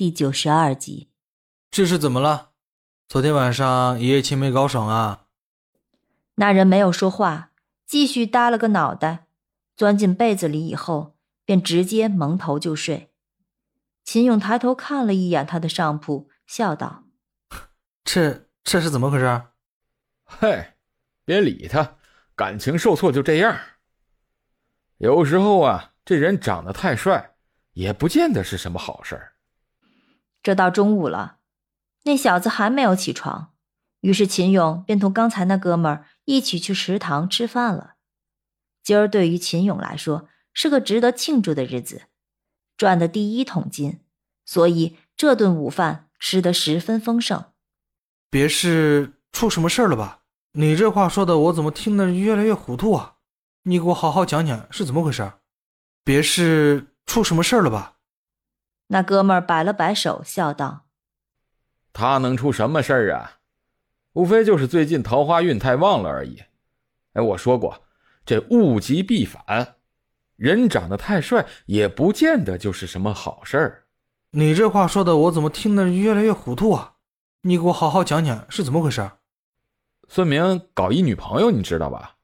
第九十二集。这是怎么了？昨天晚上一夜情没搞爽啊？那人没有说话，继续耷了个脑袋，钻进被子里以后，便直接蒙头就睡。秦勇抬头看了一眼他的上铺，笑道：“ 这这是怎么回事？”“嘿，别理他，感情受挫就这样。有时候啊，这人长得太帅，也不见得是什么好事儿。”这到中午了，那小子还没有起床，于是秦勇便同刚才那哥们儿一起去食堂吃饭了。今儿对于秦勇来说是个值得庆祝的日子，赚的第一桶金，所以这顿午饭吃得十分丰盛。别是出什么事儿了吧？你这话说的，我怎么听得越来越糊涂啊？你给我好好讲讲是怎么回事？别是出什么事儿了吧？那哥们儿摆了摆手，笑道：“他能出什么事儿啊？无非就是最近桃花运太旺了而已。哎，我说过，这物极必反，人长得太帅也不见得就是什么好事儿。你这话说的，我怎么听得越来越糊涂啊？你给我好好讲讲是怎么回事？”孙明搞一女朋友，你知道吧？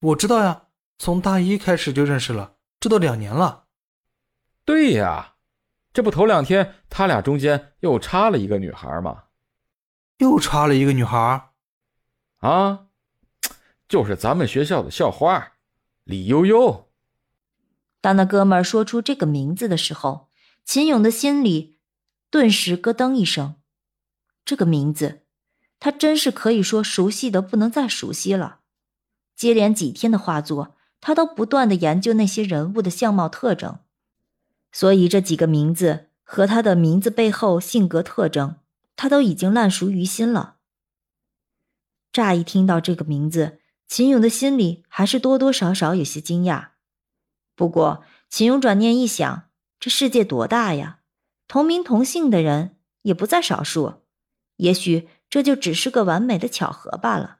我知道呀，从大一开始就认识了，这都两年了。对呀。这不头两天他俩中间又插了一个女孩吗？又插了一个女孩，啊，就是咱们学校的校花李悠悠。当那哥们儿说出这个名字的时候，秦勇的心里顿时咯噔一声。这个名字，他真是可以说熟悉的不能再熟悉了。接连几天的画作，他都不断的研究那些人物的相貌特征。所以这几个名字和他的名字背后性格特征，他都已经烂熟于心了。乍一听到这个名字，秦勇的心里还是多多少少有些惊讶。不过秦勇转念一想，这世界多大呀，同名同姓的人也不在少数，也许这就只是个完美的巧合罢了。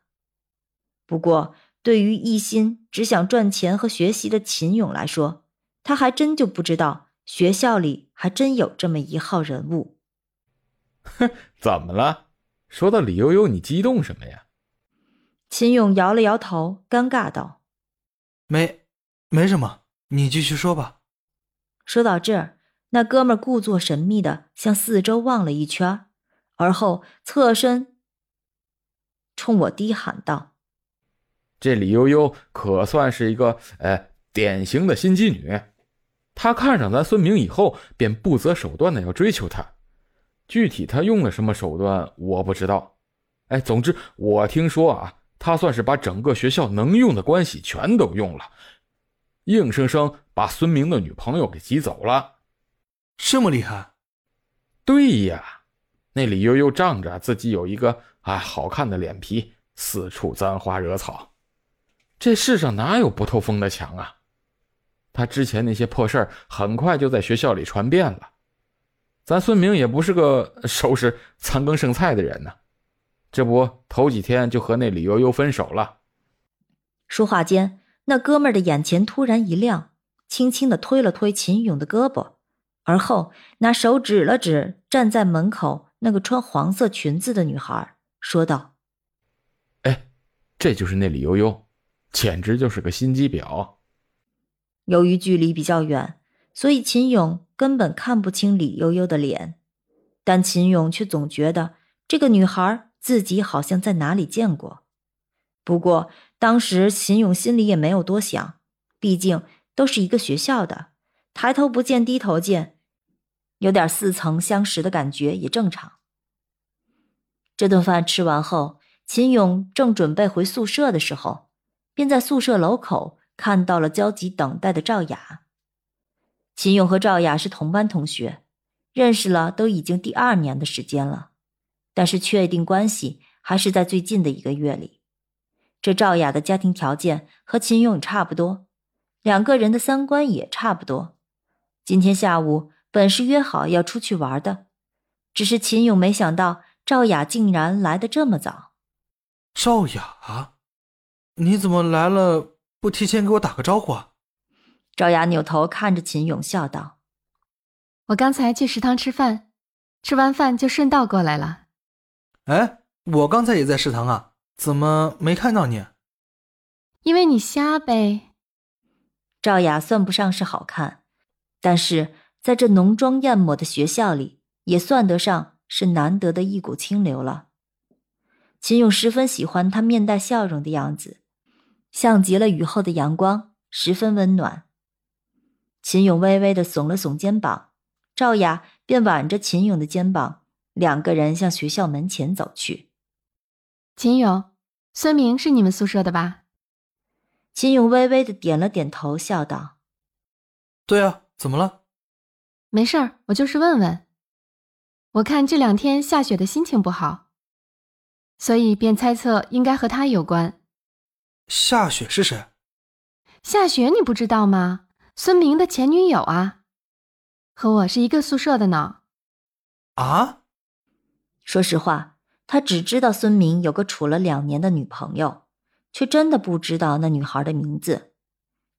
不过对于一心只想赚钱和学习的秦勇来说，他还真就不知道。学校里还真有这么一号人物。哼，怎么了？说到李悠悠，你激动什么呀？秦勇摇了摇头，尴尬道：“没，没什么，你继续说吧。”说到这儿，那哥们故作神秘的向四周望了一圈，而后侧身冲我低喊道：“这李悠悠可算是一个，呃，典型的心机女。”他看上咱孙明以后，便不择手段的要追求她。具体他用了什么手段，我不知道。哎，总之我听说啊，他算是把整个学校能用的关系全都用了，硬生生把孙明的女朋友给挤走了。这么厉害？对呀，那李悠悠仗着自己有一个哎好看的脸皮，四处沾花惹草。这世上哪有不透风的墙啊？他之前那些破事儿很快就在学校里传遍了，咱孙明也不是个收拾残羹剩菜的人呢，这不头几天就和那李悠悠分手了。说话间，那哥们儿的眼前突然一亮，轻轻的推了推秦勇的胳膊，而后拿手指了指站在门口那个穿黄色裙子的女孩，说道：“哎，这就是那李悠悠，简直就是个心机婊。”由于距离比较远，所以秦勇根本看不清李悠悠的脸，但秦勇却总觉得这个女孩自己好像在哪里见过。不过当时秦勇心里也没有多想，毕竟都是一个学校的，抬头不见低头见，有点似曾相识的感觉也正常。这顿饭吃完后，秦勇正准备回宿舍的时候，便在宿舍楼口。看到了焦急等待的赵雅，秦勇和赵雅是同班同学，认识了都已经第二年的时间了，但是确定关系还是在最近的一个月里。这赵雅的家庭条件和秦勇差不多，两个人的三观也差不多。今天下午本是约好要出去玩的，只是秦勇没想到赵雅竟然来的这么早。赵雅，你怎么来了？不提前给我打个招呼啊！赵雅扭头看着秦勇，笑道：“我刚才去食堂吃饭，吃完饭就顺道过来了。哎，我刚才也在食堂啊，怎么没看到你？因为你瞎呗。赵雅算不上是好看，但是在这浓妆艳抹的学校里，也算得上是难得的一股清流了。秦勇十分喜欢她面带笑容的样子，像极了雨后的阳光，十分温暖。秦勇微微的耸了耸肩膀，赵雅便挽着秦勇的肩膀。两个人向学校门前走去。秦勇，孙明是你们宿舍的吧？秦勇微微的点了点头，笑道：“对啊，怎么了？没事儿，我就是问问。我看这两天下雪的心情不好，所以便猜测应该和他有关。夏雪是谁？夏雪你不知道吗？孙明的前女友啊，和我是一个宿舍的呢。啊？”说实话，他只知道孙明有个处了两年的女朋友，却真的不知道那女孩的名字。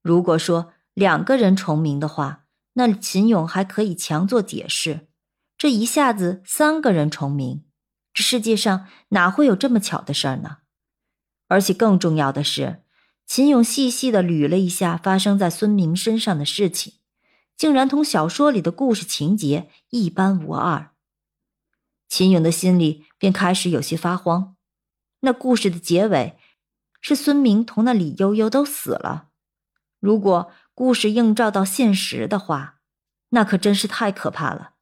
如果说两个人重名的话，那秦勇还可以强作解释。这一下子三个人重名，这世界上哪会有这么巧的事儿呢？而且更重要的是，秦勇细细的捋了一下发生在孙明身上的事情，竟然同小说里的故事情节一般无二。秦勇的心里便开始有些发慌。那故事的结尾是孙明同那李悠悠都死了。如果故事映照到现实的话，那可真是太可怕了。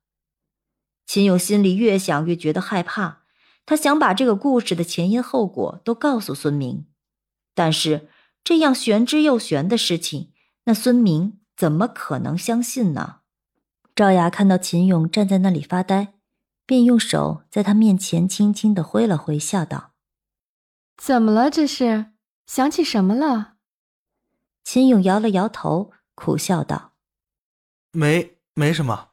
秦勇心里越想越觉得害怕，他想把这个故事的前因后果都告诉孙明，但是这样玄之又玄的事情，那孙明怎么可能相信呢？赵雅看到秦勇站在那里发呆。便用手在他面前轻轻的挥了挥，笑道：“怎么了？这是想起什么了？”秦勇摇了摇头，苦笑道：“没，没什么。”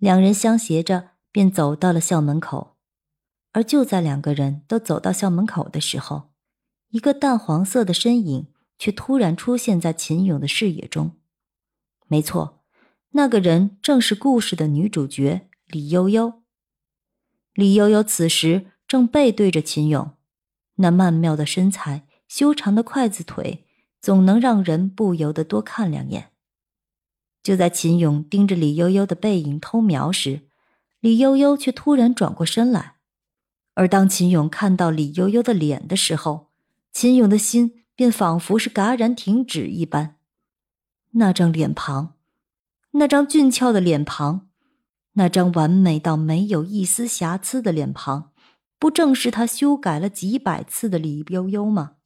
两人相携着便走到了校门口，而就在两个人都走到校门口的时候，一个淡黄色的身影却突然出现在秦勇的视野中。没错，那个人正是故事的女主角。李悠悠，李悠悠此时正背对着秦勇，那曼妙的身材、修长的筷子腿，总能让人不由得多看两眼。就在秦勇盯着李悠悠的背影偷瞄时，李悠悠却突然转过身来。而当秦勇看到李悠悠的脸的时候，秦勇的心便仿佛是戛然停止一般。那张脸庞，那张俊俏的脸庞。那张完美到没有一丝瑕疵的脸庞，不正是他修改了几百次的李悠悠吗？